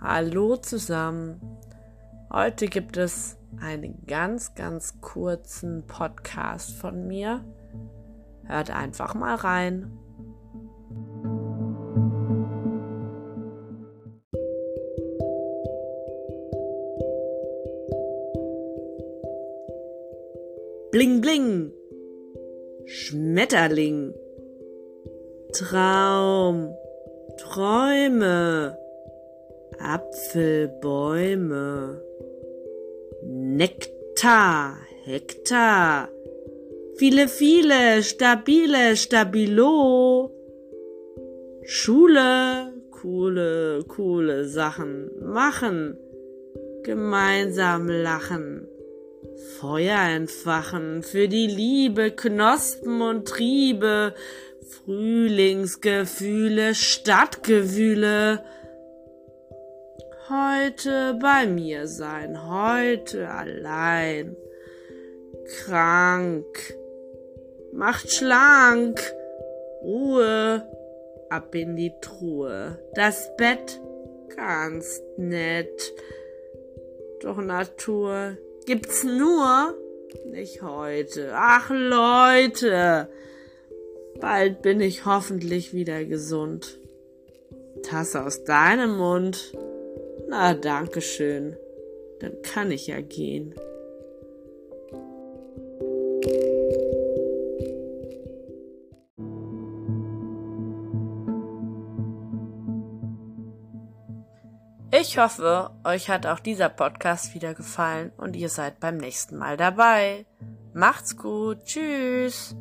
Hallo zusammen. Heute gibt es einen ganz, ganz kurzen Podcast von mir. Hört einfach mal rein. Bling, bling. Schmetterling. Traum. Träume. Apfelbäume. Nektar, Hektar. Viele, viele, stabile, stabilo. Schule, coole, coole Sachen machen. Gemeinsam lachen. Feuer entfachen für die Liebe, Knospen und Triebe, Frühlingsgefühle, Stadtgewühle heute bei mir sein, heute allein. Krank, macht schlank, Ruhe, ab in die Truhe. Das Bett ganz nett, doch Natur gibt's nur nicht heute. Ach Leute, bald bin ich hoffentlich wieder gesund. Tasse aus deinem Mund. Na, danke schön. Dann kann ich ja gehen. Ich hoffe, euch hat auch dieser Podcast wieder gefallen und ihr seid beim nächsten Mal dabei. Macht's gut. Tschüss.